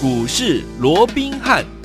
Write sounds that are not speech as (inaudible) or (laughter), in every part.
股市罗宾汉。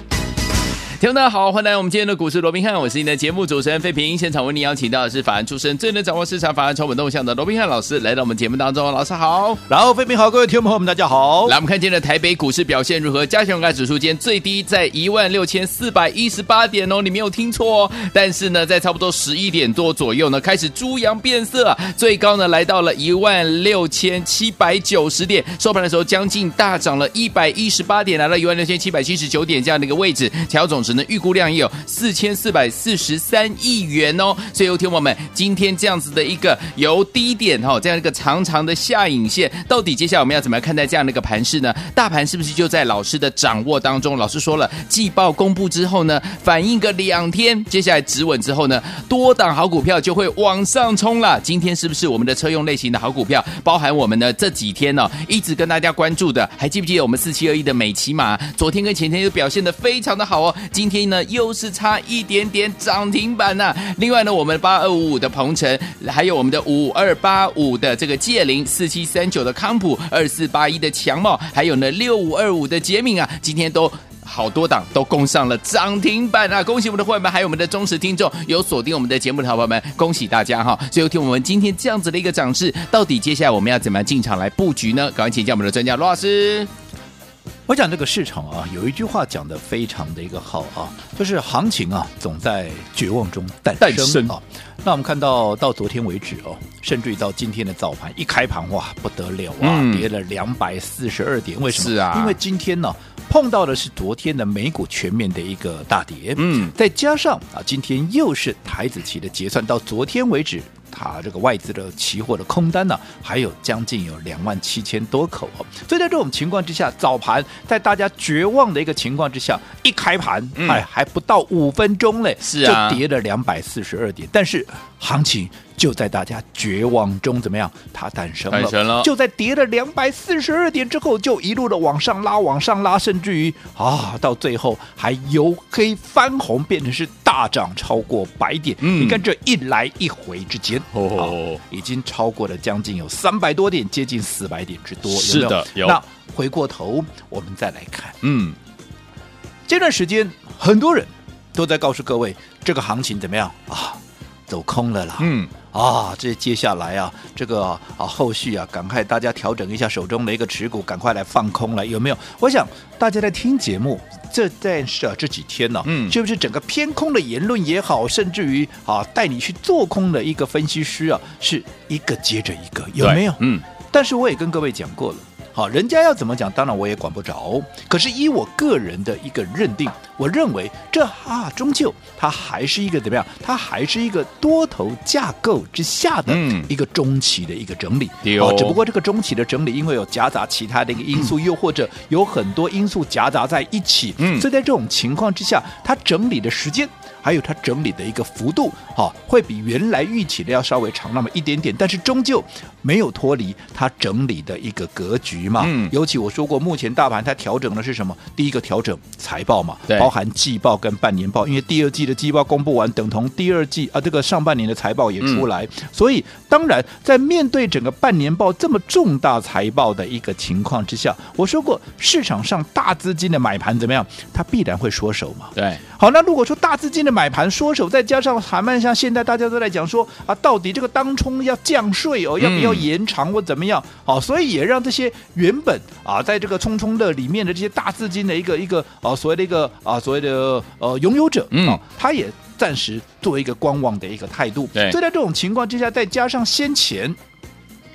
听众大家好，欢迎来到我们今天的股市罗宾汉，我是你的节目主持人费平。现场为您邀请到的是法案出身、最能掌握市场法案筹码动向的罗宾汉老师，来到我们节目当中。老师好，然后费平好，各位听众朋友们大家好。来，我们看今天的台北股市表现如何？加权指数间最低在一万六千四百一十八点哦，你没有听错哦。但是呢，在差不多十一点多左右呢，开始猪羊变色，最高呢来到了一万六千七百九十点，收盘的时候将近大涨了一百一十八点，来到一万六千七百七十九点这样的一个位置，调总值呢预估量也有。四千四百四十三亿元哦，所以有听我们今天这样子的一个由低点哈，这样一个长长的下影线，到底接下来我们要怎么样看待这样的一个盘势呢？大盘是不是就在老师的掌握当中？老师说了，季报公布之后呢，反应个两天，接下来止稳之后呢，多档好股票就会往上冲了。今天是不是我们的车用类型的好股票，包含我们呢这几天呢、哦、一直跟大家关注的，还记不记得我们四七二一的美琪玛？昨天跟前天就表现得非常的好哦，今天呢又是。差一点点涨停板呐、另外呢，我们八二五五的鹏程，还有我们的五二八五的这个界霖，四七三九的康普，二四八一的强茂，还有呢六五二五的杰敏啊，今天都好多档都攻上了涨停板啊！恭喜我们的会员们，还有我们的忠实听众，有锁定我们的节目的好朋友们，恭喜大家哈！最后听我们今天这样子的一个涨势，到底接下来我们要怎么样进场来布局呢？赶快请教我们的专家罗老师。我讲这个市场啊，有一句话讲的非常的一个好啊，就是行情啊，总在绝望中诞生啊。那我们看到到昨天为止哦，甚至于到今天的早盘一开盘哇，不得了啊，嗯、跌了两百四十二点。为什么？是啊，因为今天呢碰到的是昨天的美股全面的一个大跌，嗯，再加上啊，今天又是台子期的结算，到昨天为止。它这个外资的期货的空单呢，还有将近有两万七千多口。哦，所以在这种情况之下，早盘在大家绝望的一个情况之下，一开盘，哎，还不到五分钟嘞，是啊，就跌了两百四十二点，但是行情。就在大家绝望中，怎么样？它诞生了。诞生了。就在跌了两百四十二点之后，就一路的往上拉，往上拉，甚至于啊，到最后还由黑翻红，变成是大涨超过百点。嗯，你看这一来一回之间，哦，已经超过了将近有三百多点，接近四百点之多。是的，有。那回过头，我们再来看，嗯，这段时间很多人都在告诉各位，这个行情怎么样啊？走空了啦，嗯啊，这接下来啊，这个啊后续啊，赶快大家调整一下手中的一个持股，赶快来放空了，有没有？我想大家在听节目这但是啊这几天呢、啊，嗯，是不是整个偏空的言论也好，甚至于啊带你去做空的一个分析师啊，是一个接着一个，有没有？嗯，但是我也跟各位讲过了。好，人家要怎么讲，当然我也管不着。可是依我个人的一个认定，我认为这啊，终究它还是一个怎么样？它还是一个多头架构之下的一个中期的一个整理。好、嗯，只不过这个中期的整理，因为有夹杂其他的一个因素，嗯、又或者有很多因素夹杂在一起，嗯，所以在这种情况之下，它整理的时间。还有它整理的一个幅度，哈，会比原来预期的要稍微长那么一点点，但是终究没有脱离它整理的一个格局嘛。嗯。尤其我说过，目前大盘它调整的是什么？第一个调整财报嘛，对，包含季报跟半年报，因为第二季的季报公布完，等同第二季啊，这个上半年的财报也出来，嗯、所以当然在面对整个半年报这么重大财报的一个情况之下，我说过市场上大资金的买盘怎么样？它必然会缩手嘛。对。好，那如果说大资金的买盘缩手，再加上还蛮像现在大家都在讲说啊，到底这个当冲要降税哦，要不要延长或怎么样？好、嗯，所以也让这些原本啊，在这个冲冲乐里面的这些大资金的一个一个啊，所谓的一个啊，所谓的呃拥有者，嗯，他也暂时作为一个观望的一个态度。对，所以在这种情况之下，再加上先前。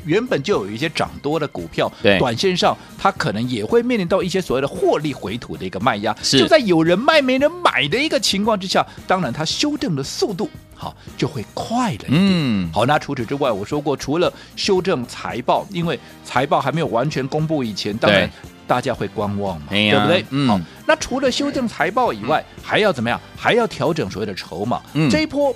原本就有一些涨多的股票，对，短线上它可能也会面临到一些所谓的获利回吐的一个卖压，是就在有人卖没人买的一个情况之下，当然它修正的速度好就会快了一点。嗯，好，那除此之外，我说过，除了修正财报，因为财报还没有完全公布以前，当然大家会观望嘛，对，对不对？嗯，好，那除了修正财报以外，还要怎么样？还要调整所谓的筹码。嗯，这一波。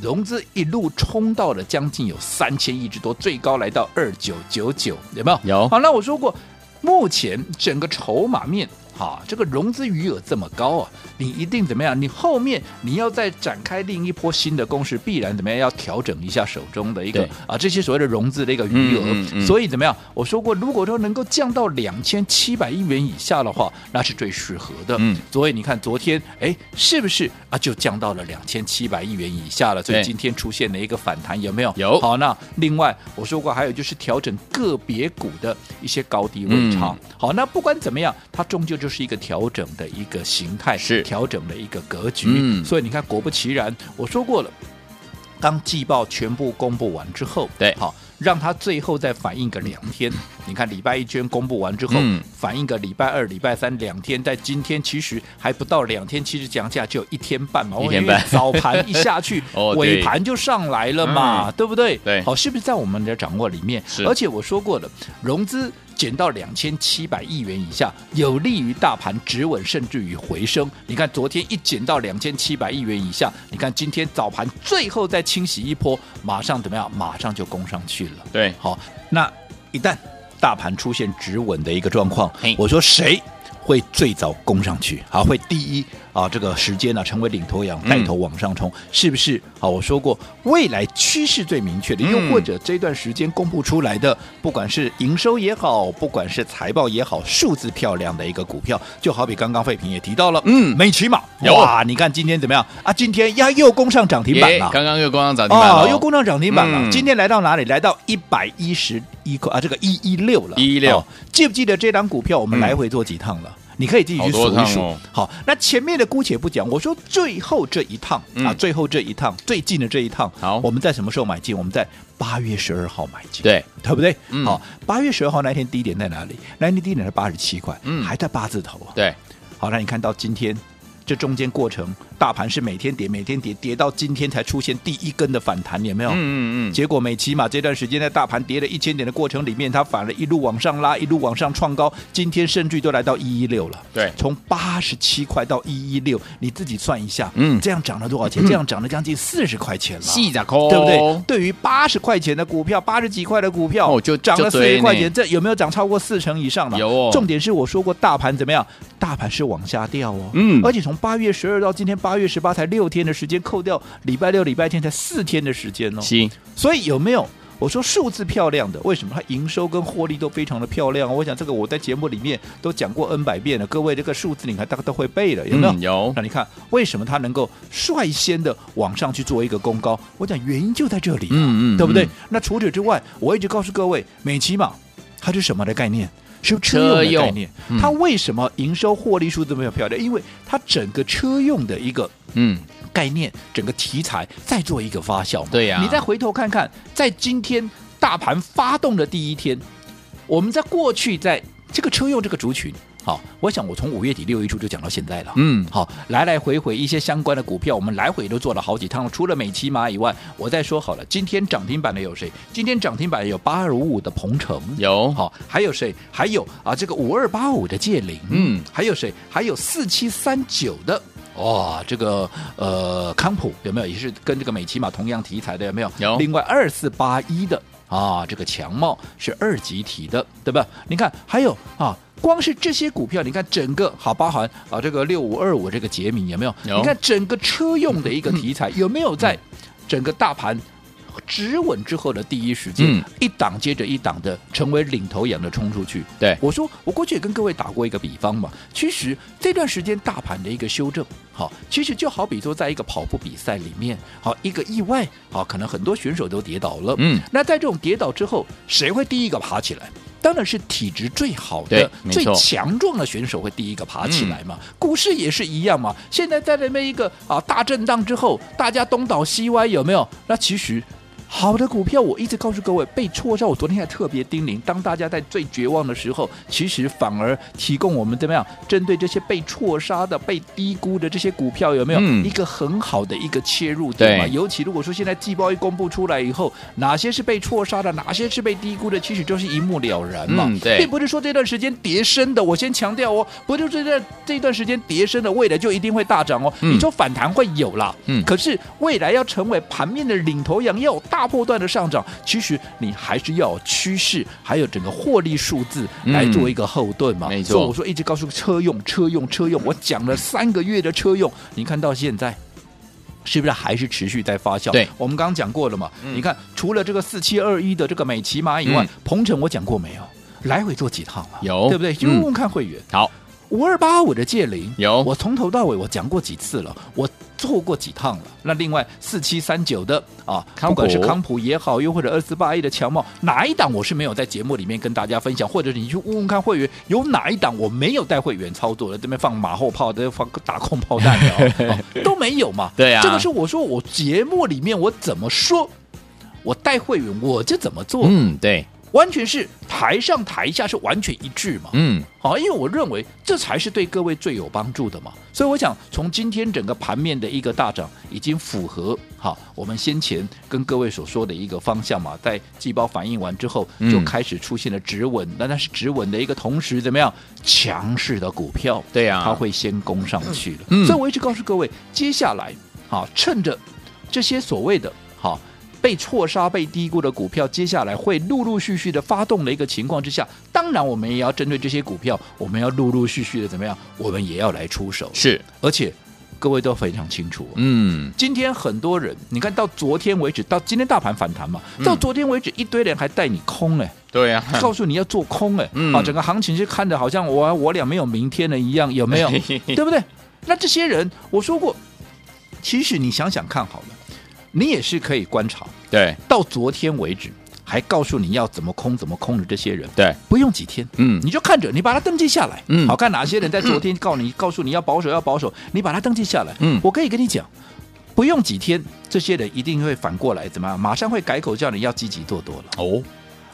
融资一路冲到了将近有三千亿之多，最高来到二九九九，有没有？有。好，那我说过，目前整个筹码面。哈，这个融资余额这么高啊，你一定怎么样？你后面你要再展开另一波新的攻势，必然怎么样？要调整一下手中的一个啊这些所谓的融资的一个余额。嗯嗯嗯、所以怎么样？我说过，如果说能够降到两千七百亿元以下的话，那是最适合的。嗯，所以你看昨天，哎，是不是啊？就降到了两千七百亿元以下了。所以今天出现了一个反弹，有没有？有。好，那另外我说过，还有就是调整个别股的一些高低位差。嗯、好，那不管怎么样，它终究就是一个调整的一个形态，是调整的一个格局。嗯，所以你看，果不其然，我说过了，当季报全部公布完之后，对，好。让它最后再反应个两天，(laughs) 你看礼拜一圈公布完之后，嗯、反应个礼拜二、礼拜三两天，在今天其实还不到两天，其实讲价就有一天半嘛，一天半，早盘一下去，(laughs) 哦、尾盘就上来了嘛，嗯、对不对？对，好，是不是在我们的掌握里面？是，而且我说过了，融资。减到两千七百亿元以下，有利于大盘止稳，甚至于回升。你看昨天一减到两千七百亿元以下，你看今天早盘最后再清洗一波，马上怎么样？马上就攻上去了。对，好，那一旦大盘出现止稳的一个状况，我说谁会最早攻上去？好，会第一。啊，这个时间呢、啊，成为领头羊，带头往上冲，嗯、是不是？啊，我说过，未来趋势最明确的，又或者这段时间公布出来的，不管是营收也好，不管是财报也好，数字漂亮的一个股票，就好比刚刚费平也提到了，嗯，美骑马，哇，你看今天怎么样啊？今天呀，又攻上涨停板了，刚刚又攻上涨停板了、哦，又攻上涨停板了。嗯、今天来到哪里？来到一百一十一块啊，这个一一六了，一一六、哦，记不记得这档股票我们来回做几趟了？嗯你可以自己去数一数。好，好，那前面的姑且不讲，我说最后这一趟、嗯、啊，最后这一趟最近的这一趟，好，我们在什么时候买进？我们在八月十二号买进，对，对不对？嗯、好，八月十二号那天低点在哪里？那天低点是八十七块，嗯，还在八字头啊。对，好，那你看到今天。这中间过程，大盘是每天跌，每天跌，跌到今天才出现第一根的反弹，有没有？嗯嗯嗯。结果美琪嘛这段时间在大盘跌了一千点的过程里面，它反而一路往上拉，一路往上创高，今天甚至都来到一一六了。对，从八十七块到一一六，你自己算一下，嗯，这样涨了多少钱？嗯、(laughs) 这样涨了将近四十块钱了，细的抠，对不对？对于八十块钱的股票，八十几块的股票，哦，就涨了四十块钱，这有没有涨超过四成以上了？有哦。重点是我说过，大盘怎么样？大盘是往下掉哦，嗯，而且从八月十二到今天八月十八才六天的时间，扣掉礼拜六、礼拜天才四天的时间哦。行，所以有没有我说数字漂亮的？为什么它营收跟获利都非常的漂亮？我想这个我在节目里面都讲过 N 百遍了，各位这个数字你看大概都会背了，有没有？嗯、有。那你看为什么它能够率先的往上去做一个攻高？我讲原因就在这里，嗯嗯，对不对？那除此之外，我一直告诉各位，美琪玛它是什么的概念？是车用的概念，嗯、它为什么营收获利数这么漂亮？因为它整个车用的一个嗯概念，嗯、整个题材再做一个发酵。对呀、啊，你再回头看看，在今天大盘发动的第一天，我们在过去在这个车用这个族群。好，我想我从五月底六月初就讲到现在了。嗯，好，来来回回一些相关的股票，我们来回都做了好几趟。除了美琪玛以外，我再说好了，今天涨停板的有谁？今天涨停板有八二五五的鹏程，有。好，还有谁？还有啊，这个五二八五的界霖，嗯，还有谁？还有四七三九的，哇、哦，这个呃康普有没有？也是跟这个美琪玛同样题材的，有没有？有。另外二四八一的啊，这个强茂是二级体的，对吧？你看还有啊。光是这些股票，你看整个好包含啊，这个六五二五这个杰米有没有？有。你看整个车用的一个题材 (laughs) 有没有在整个大盘止稳之后的第一时间，嗯、一档接着一档的成为领头羊的冲出去？对，我说我过去也跟各位打过一个比方嘛。其实这段时间大盘的一个修正，好，其实就好比说在一个跑步比赛里面，好一个意外，好可能很多选手都跌倒了。嗯，那在这种跌倒之后，谁会第一个爬起来？当然是体质最好的、最强壮的选手会第一个爬起来嘛。嗯、股市也是一样嘛。现在在那边一个啊大震荡之后，大家东倒西歪，有没有？那其实。好的股票，我一直告诉各位，被错杀。我昨天还特别叮咛，当大家在最绝望的时候，其实反而提供我们怎么样，针对这些被错杀的、被低估的这些股票，有没有一个很好的一个切入点嘛？尤其如果说现在季报一公布出来以后，哪些是被错杀的，哪些是被低估的，其实就是一目了然嘛。嗯、对，并不是说这段时间跌升的，我先强调哦，不就是这这段时间跌升的，未来就一定会大涨哦。嗯、你说反弹会有啦，嗯，可是未来要成为盘面的领头羊，要有大。大波段的上涨，其实你还是要有趋势，还有整个获利数字来做一个后盾嘛。没错，所以我说一直告诉车用车用车用，我讲了三个月的车用，你看到现在。是不是还是持续在发酵？对，我们刚刚讲过了嘛。嗯、你看，除了这个四七二一的这个美骑马以外，鹏程、嗯、我讲过没有？来回做几趟了？有，对不对？就问问看会员。好。五二八五的借零有，我从头到尾我讲过几次了，我做过几趟了。那另外四七三九的啊，不管是康普也好，又或者二四八一的强茂，哪一档我是没有在节目里面跟大家分享，或者你去问问看会员，有哪一档我没有带会员操作的，这边放马后炮的，放打空炮弹的、(laughs) 都没有嘛？对啊，这个是我说我节目里面我怎么说，我带会员我就怎么做。嗯，对。完全是台上台下是完全一致嘛，嗯，好，因为我认为这才是对各位最有帮助的嘛，所以我想从今天整个盘面的一个大涨，已经符合哈我们先前跟各位所说的一个方向嘛，在季报反应完之后，就开始出现了止稳，那那、嗯、是止稳的一个同时怎么样？强势的股票，对呀、啊，它会先攻上去了，嗯、所以我一直告诉各位，接下来好趁着这些所谓的好。被错杀、被低估的股票，接下来会陆陆续续的发动的一个情况之下，当然我们也要针对这些股票，我们要陆陆续续的怎么样？我们也要来出手。是，而且各位都非常清楚，嗯，今天很多人，你看到昨天为止，到今天大盘反弹嘛，到昨天为止，一堆人还带你空哎，对呀，告诉你要做空哎，啊，整个行情是看的好像我我俩没有明天了一样，有没有？(laughs) 对不对？那这些人，我说过，其实你想想看好了。你也是可以观察，对，到昨天为止还告诉你要怎么空怎么空的这些人，对，不用几天，嗯，你就看着，你把它登记下来，嗯，好看哪些人在昨天告你，告诉你要保守要保守，你把它登记下来，嗯，我可以跟你讲，不用几天，这些人一定会反过来怎么样，马上会改口叫你要积极做多了，哦。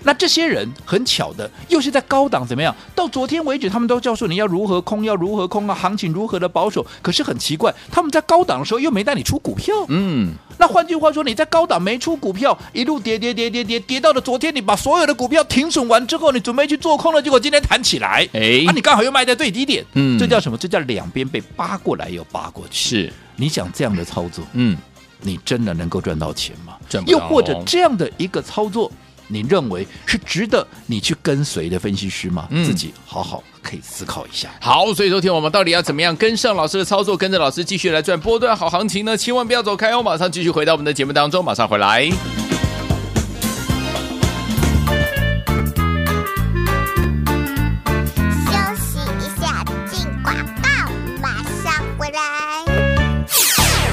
那这些人很巧的，又是在高档怎么样？到昨天为止，他们都告诉你要如何空，要如何空啊，行情如何的保守。可是很奇怪，他们在高档的时候又没带你出股票。嗯，那换句话说，你在高档没出股票，一路跌跌跌跌跌跌到了昨天，你把所有的股票停损完之后，你准备去做空了，结果今天弹起来，哎，啊，你刚好又卖在最低点。嗯，这叫什么？这叫两边被扒过来又扒过去。是，你想这样的操作，嗯，你真的能够赚到钱吗？赚不到。又或者这样的一个操作？你认为是值得你去跟随的分析师吗？嗯、自己好好可以思考一下。好，所以昨天我们到底要怎么样跟上老师的操作，跟着老师继续来赚波段好行情呢？千万不要走开哦，马上继续回到我们的节目当中，马上回来。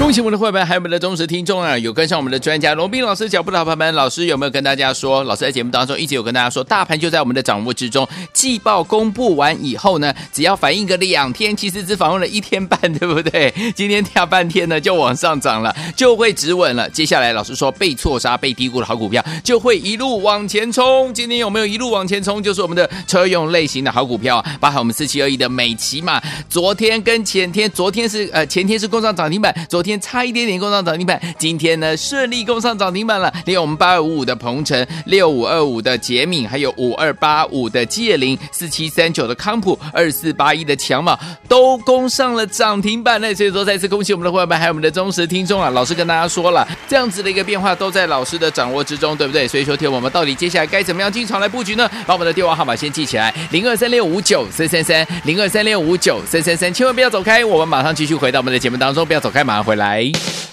恭喜我们的会员，还有我们的忠实听众啊！有跟上我们的专家罗宾老师脚步的好朋友们，老师有没有跟大家说？老师在节目当中一直有跟大家说，大盘就在我们的掌握之中。季报公布完以后呢，只要反应个两天，其实只访问了一天半，对不对？今天跳半天呢，就往上涨了，就会止稳了。接下来老师说，被错杀、被低估的好股票就会一路往前冲。今天有没有一路往前冲？就是我们的车用类型的好股票，包含我们四七二一的美琪嘛。昨天跟前天，昨天是呃前天是攻上涨停板，昨天。差一点点攻上涨停板，今天呢顺利攻上涨停板了。连我们八二五五的鹏程、六五二五的杰敏，还有五二八五的界林、四七三九的康普、二四八一的强茂，都攻上了涨停板呢。所以说，再次恭喜我们的伙伴们，还有我们的忠实听众啊！老师跟大家说了，这样子的一个变化都在老师的掌握之中，对不对？所以说，听我们到底接下来该怎么样进场来布局呢？把我们的电话号码先记起来：零二三六五九三三三，零二三六五九三三三，千万不要走开，我们马上继续回到我们的节目当中，不要走开，马上回来。来。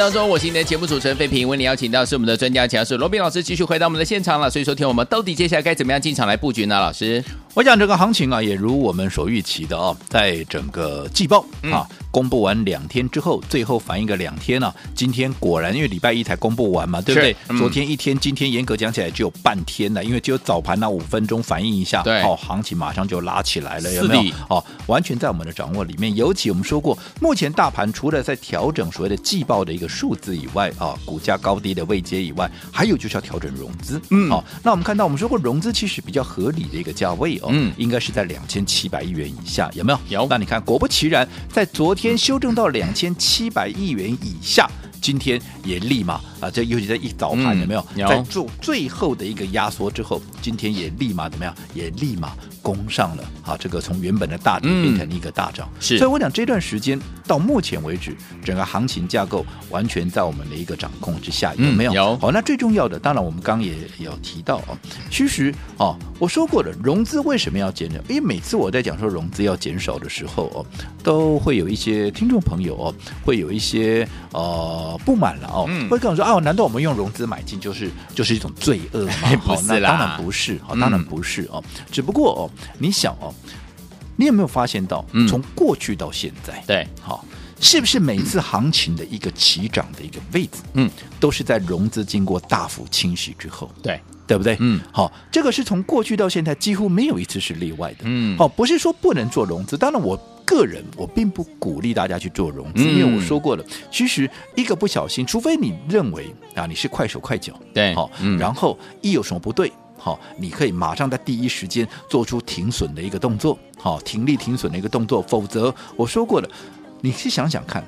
当中，我是你的节目主持人费平，为你邀请到是我们的专家讲师罗宾老师，继续回到我们的现场了。所以说，听我们到底接下来该怎么样进场来布局呢？老师，我讲这个行情啊，也如我们所预期的啊，在整个季报啊。嗯公布完两天之后，最后反映个两天啊。今天果然，因为礼拜一才公布完嘛，对不对？嗯、昨天一天，今天严格讲起来只有半天了，因为只有早盘那五分钟反应一下，对，哦，行情马上就拉起来了，有没有？哦，完全在我们的掌握里面。尤其我们说过，目前大盘除了在调整所谓的季报的一个数字以外，啊，股价高低的位阶以外，还有就是要调整融资。嗯，好、哦，那我们看到我们说过融资其实比较合理的一个价位哦，嗯，应该是在两千七百亿元以下，有没有？有。那你看，果不其然，在昨天修正到两。两千七百亿元以下，今天也立马啊，这尤其在一早盘有没有？在做最后的一个压缩之后，今天也立马怎么样？也立马。攻上了啊！这个从原本的大跌变成一个大涨，是、嗯。所以我讲这段时间到目前为止，整个行情架构完全在我们的一个掌控之下，有没有？嗯、有。好，那最重要的，当然我们刚刚也有提到哦，其实哦，我说过了，融资为什么要减少？因为每次我在讲说融资要减少的时候哦，都会有一些听众朋友哦，会有一些呃不满了哦，嗯、会跟我说啊，难道我们用融资买进就是就是一种罪恶吗？(laughs) 不是啦，那当然不是，好，当然不是哦，嗯、只不过哦。你想哦，你有没有发现到，从过去到现在，嗯、对，好，是不是每次行情的一个起涨的一个位置，嗯，都是在融资经过大幅清洗之后，对，对不对？嗯，好，这个是从过去到现在几乎没有一次是例外的，嗯，好，不是说不能做融资，当然我个人我并不鼓励大家去做融资，嗯、因为我说过了，其实一个不小心，除非你认为啊你是快手快脚，对，好，嗯、然后一有什么不对。好，你可以马上在第一时间做出停损的一个动作，好，停利停损的一个动作。否则，我说过了，你去想想看，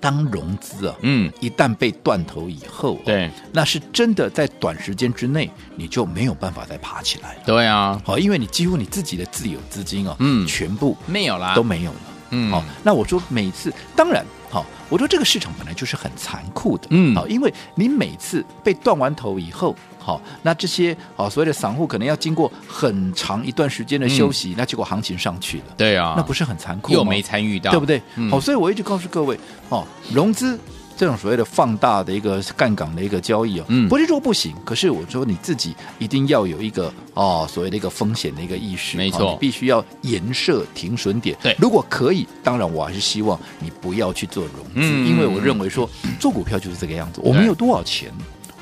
当融资啊，嗯，一旦被断头以后，对，那是真的在短时间之内你就没有办法再爬起来了。对啊，好，因为你几乎你自己的自有资金啊，嗯，全部没有啦，都没有了。嗯，好，那我说每次，当然，好，我说这个市场本来就是很残酷的，嗯，好，因为你每次被断完头以后。好，那这些啊，所谓的散户可能要经过很长一段时间的休息，嗯、那结果行情上去了，对啊，那不是很残酷吗？又没参与到，对不对？嗯、好，所以我一直告诉各位，哦，融资这种所谓的放大的一个杠杆的一个交易哦，嗯，不是说不行，可是我说你自己一定要有一个哦，所谓的一个风险的一个意识，没错，你必须要严设停损点。对，如果可以，当然我还是希望你不要去做融资，嗯、因为我认为说做股票就是这个样子，我们有多少钱？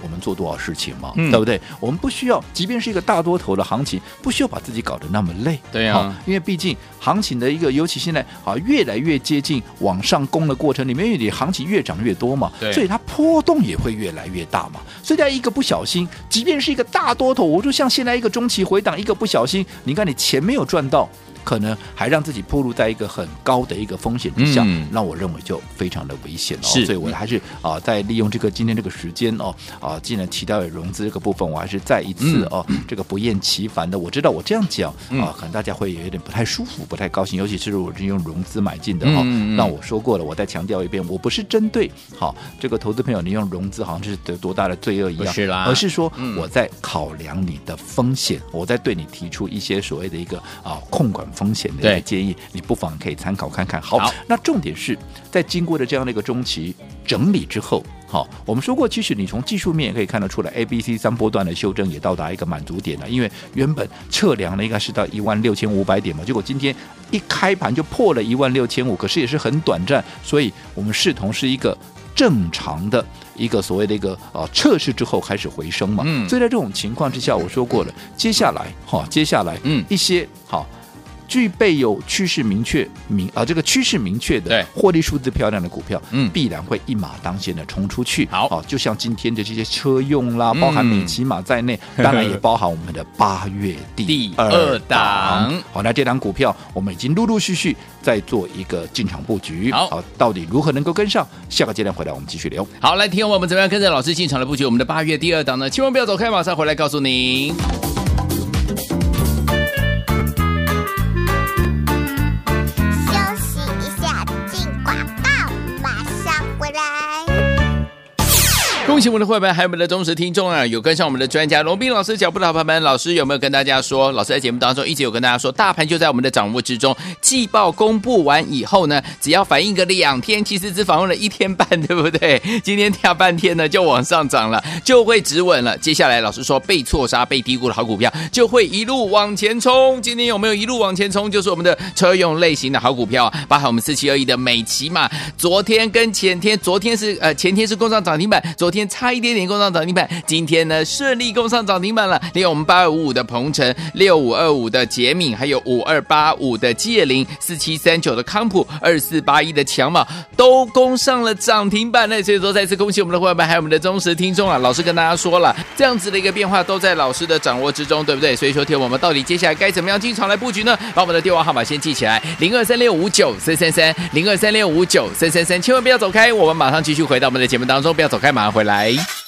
我们做多少事情嘛，嗯、对不对？我们不需要，即便是一个大多头的行情，不需要把自己搞得那么累。对呀、啊，因为毕竟行情的一个，尤其现在啊，越来越接近往上攻的过程里面，因为你行情越涨越多嘛，所以它波动也会越来越大嘛。所以在一个不小心，即便是一个大多头，我就像现在一个中期回档，一个不小心，你看你钱没有赚到。可能还让自己暴露在一个很高的一个风险之下，那、嗯、我认为就非常的危险哦。是所以我还是啊，在利用这个今天这个时间哦，啊，既然提到了融资这个部分，我还是再一次哦，嗯、这个不厌其烦的。我知道我这样讲啊，可能大家会有点不太舒服、不太高兴，尤其是我是用融资买进的哈。那我说过了，我再强调一遍，我不是针对好这个投资朋友，你用融资好像就是得多大的罪恶一样，是啦，而是说我在考量你的风险，我在对你提出一些所谓的一个啊控管风险的一个建议，你不妨可以参考看看。好，好，那重点是在经过了这样的一个中期整理之后，好，我们说过，其实你从技术面也可以看得出来，A、B、C 三波段的修正也到达一个满足点了。因为原本测量的应该是到一万六千五百点嘛，结果今天一开盘就破了一万六千五，可是也是很短暂，所以我们视同是一个正常的一个所谓的一个啊测试之后开始回升嘛。嗯，所以在这种情况之下，我说过了，接下来哈，接下来嗯一些好。具备有趋势明确明啊，这个趋势明确的获利数字漂亮的股票，嗯，必然会一马当先的冲出去。好，啊，就像今天的这些车用啦，包含美琪玛在内，(laughs) 当然也包含我们的八月第二档。好，那这档股票我们已经陆陆续续在做一个进场布局。好，到底如何能够跟上？下个阶段回来我们继续聊。好，来听我们怎么样跟着老师进场的布局我们的八月第二档呢？千万不要走开，马上回来告诉您。恭喜我们的会员，还有我们的忠实听众啊！有跟上我们的专家龙斌老师脚步的好朋友们，老师有没有跟大家说？老师在节目当中一直有跟大家说，大盘就在我们的掌握之中。季报公布完以后呢，只要反应个两天，其实只访问了一天半，对不对？今天跳半天呢，就往上涨了，就会止稳了。接下来老师说，被错杀、被低估的好股票就会一路往前冲。今天有没有一路往前冲？就是我们的车用类型的好股票，包含我们四七二一的美琪嘛。昨天跟前天，昨天是呃前天是攻上涨停板，昨天差一点点攻上涨停板，今天呢顺利攻上涨停板了。连我们八二五五的鹏程、六五二五的杰敏，还有五二八五的界霖、四七三九的康普、二四八一的强马，都攻上了涨停板。那所以说，再次恭喜我们的伙伴们，还有我们的忠实听众啊！老师跟大家说了，这样子的一个变化都在老师的掌握之中，对不对？所以说，听我们到底接下来该怎么样进场来布局呢？把我们的电话号码先记起来：零二三六五九三三三，零二三六五九三三三，千万不要走开，我们马上继续回到我们的节目当中，不要走开，马上回来。来。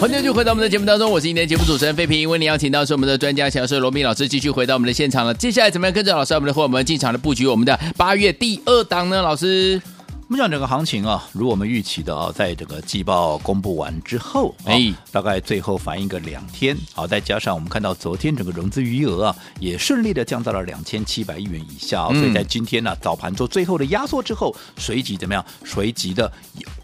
欢迎回到我们的节目当中，我是今天节目主持人费平。为您邀请到是我们的专家强势罗宾老师，继续回到我们的现场了。接下来怎么样跟着老师，我们的伙伴们进场的布局我们的八月第二档呢？老师？我们讲整个行情啊，如我们预期的啊，在这个季报公布完之后，哎，大概最后反应个两天，好，再加上我们看到昨天整个融资余额啊，也顺利的降到了两千七百亿元以下，所以在今天呢早盘做最后的压缩之后，随即怎么样？随即的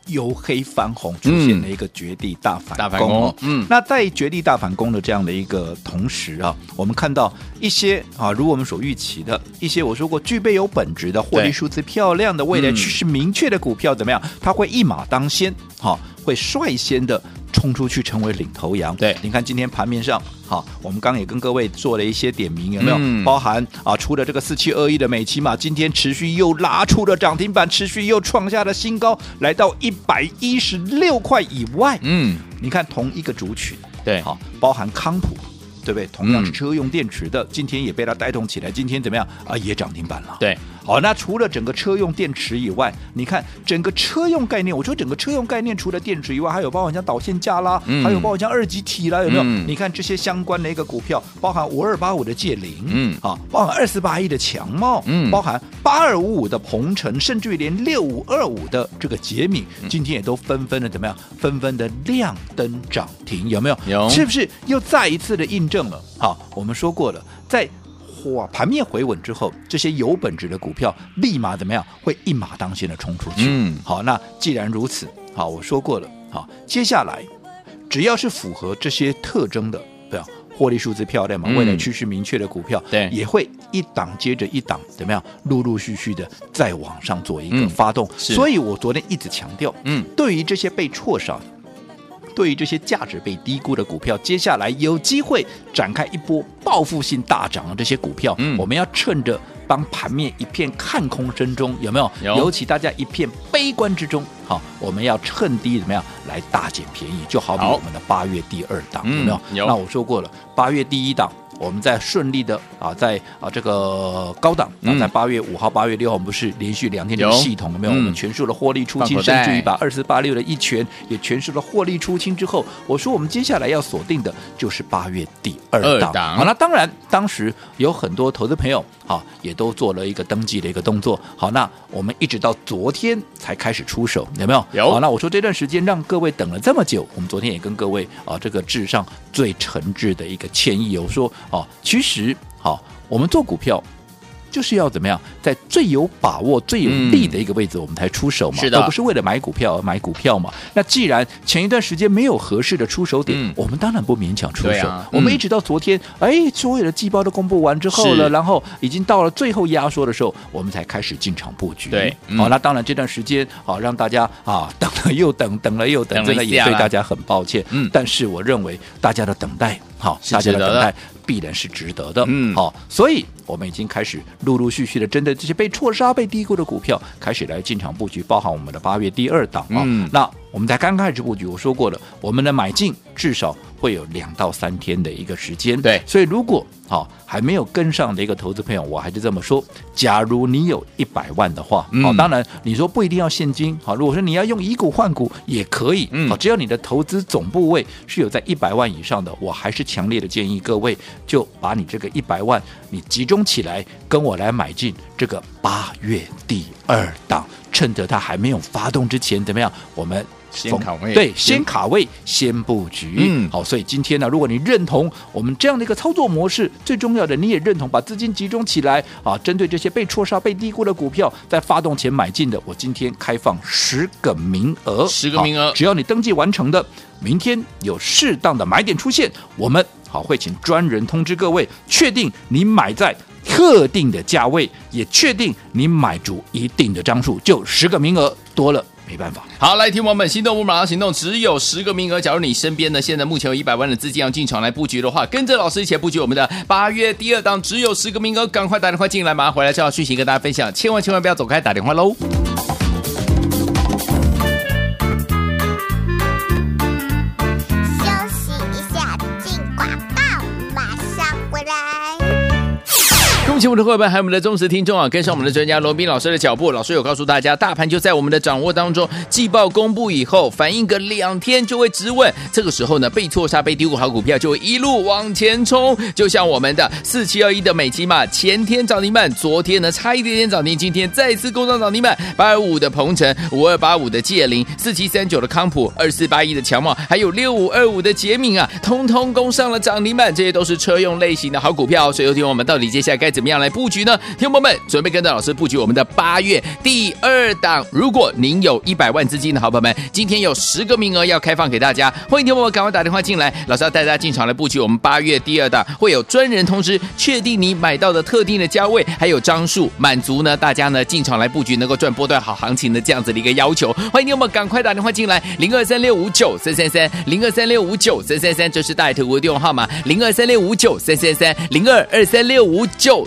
由黑翻红，出现了一个绝地大反攻。大反攻，嗯，那在绝地大反攻的这样的一个同时啊，我们看到一些啊，如我们所预期的一些，我说过具备有本质的获利数字漂亮的未来趋势明。确的股票怎么样？它会一马当先，好，会率先的冲出去成为领头羊。对，你看今天盘面上，好，我们刚刚也跟各位做了一些点名，有没有？嗯、包含啊，除了这个四七二一的美琪嘛，今天持续又拉出了涨停板，持续又创下了新高，来到一百一十六块以外。嗯，你看同一个族群，对，好，包含康普。对不对？同样是车用电池的，嗯、今天也被它带动起来。今天怎么样啊？也涨停板了。对，好，那除了整个车用电池以外，你看整个车用概念，我说整个车用概念除了电池以外，还有包括像导线架啦，嗯、还有包括像二级体啦，有没有？嗯、你看这些相关的一个股票，包含五二八五的界零，嗯，啊，包含二四八一的强茂，嗯，包含八二五五的鹏程，甚至于连六五二五的这个杰敏，嗯、今天也都纷纷的怎么样？纷纷的亮灯涨停，有没有？有，是不是又再一次的印证了？好，我们说过了，在哇盘面回稳之后，这些有本质的股票立马怎么样？会一马当先的冲出去。嗯，好，那既然如此，好，我说过了，好，接下来只要是符合这些特征的，对啊，获利数字漂亮嘛，未来趋势明确的股票，对、嗯，也会一档接着一档，怎么样？陆陆续续的再往上做一个发动。嗯、所以我昨天一直强调，嗯，对于这些被错杀。对于这些价值被低估的股票，接下来有机会展开一波报复性大涨的这些股票，嗯，我们要趁着帮盘面一片看空声中，有没有？有。尤其大家一片悲观之中，好，我们要趁低怎么样来大捡便宜？就好比我们的八月第二档，有没有？有。那我说过了，八月第一档我们在顺利的啊，在啊这个高档，那、嗯、在八月五号、八月六号，我们不是连续两天的系统有没有？嗯、我们全数的获利出清，甚至于把二四八六的一拳也全数的获利出清之后，我说我们接下来要锁定的就是八月第二档。档好，那当然当时有很多投资朋友啊，也都做了一个登记的一个动作。好，那我们一直到昨天才开始出手，有没有？有。好，那我说这段时间让各位等了这么久，我们昨天也跟各位啊这个致上最诚挚的一个歉意。我说哦，其实好，我们做股票。就是要怎么样，在最有把握、最有利的一个位置，我们才出手嘛，而不是为了买股票而买股票嘛。那既然前一段时间没有合适的出手点，我们当然不勉强出手。我们一直到昨天，哎，所有的季报都公布完之后了，然后已经到了最后压缩的时候，我们才开始进场布局。对，好，那当然这段时间好让大家啊等了又等，等了又等，真的也对大家很抱歉。嗯，但是我认为大家的等待，好，大家的等待。必然是值得的，嗯，好，所以我们已经开始陆陆续续的针对这些被错杀、被低估的股票，开始来进场布局，包含我们的八月第二档啊，嗯，那。我们在刚开始布局，我说过了，我们的买进至少会有两到三天的一个时间。对，所以如果好、哦、还没有跟上的一个投资朋友，我还是这么说：假如你有一百万的话，好、嗯哦，当然你说不一定要现金，好，如果说你要用以股换股也可以，好、嗯，只要你的投资总部位是有在一百万以上的，我还是强烈的建议各位就把你这个一百万你集中起来，跟我来买进这个八月第二档，趁着它还没有发动之前，怎么样？我们。先卡位，对，先卡位，先布局。嗯，好，所以今天呢，如果你认同我们这样的一个操作模式，最重要的，你也认同把资金集中起来啊，针对这些被错杀、被低估的股票，在发动前买进的，我今天开放十个名额，十个名额，只要你登记完成的，明天有适当的买点出现，我们好会请专人通知各位，确定你买在特定的价位，也确定你买足一定的张数，就十个名额多了。没办法，好，来，听我们，心动不马上行动，只有十个名额。假如你身边呢，现在目前有一百万的资金要进场来布局的话，跟着老师一起布局我们的八月第二档，只有十个名额，赶快打电话进来，马上回来就要讯息跟大家分享，千万千万不要走开，打电话喽。亲爱的伙伴，还有我们的忠实听众啊，跟上我们的专家罗宾老师的脚步。老师有告诉大家，大盘就在我们的掌握当中。季报公布以后，反应个两天就会止稳。这个时候呢，被错杀、被低估好股票就会一路往前冲。就像我们的四七二一的美琪玛，前天涨停板，昨天呢差一点点涨停，今天再次攻上涨停板。八二五的鹏程，五二八五的界霖，四七三九的康普，二四八一的强茂，还有六五二五的杰敏啊，通通攻上了涨停板。这些都是车用类型的好股票。所以，有听我们到底接下来该怎么样？来布局呢？听众朋友们，准备跟着老师布局我们的八月第二档。如果您有一百万资金的好朋友们，今天有十个名额要开放给大家，欢迎听众朋友们赶快打电话进来。老师要带大家进场来布局我们八月第二档，会有专人通知，确定你买到的特定的价位，还有张数，满足呢大家呢进场来布局能够赚波段好行情的这样子的一个要求。欢迎听众朋友们赶快打电话进来，零二三六五九三三三，零二三六五九三三三，这是大头屋的电话号码，零二三六五九三三三，零二二三六五九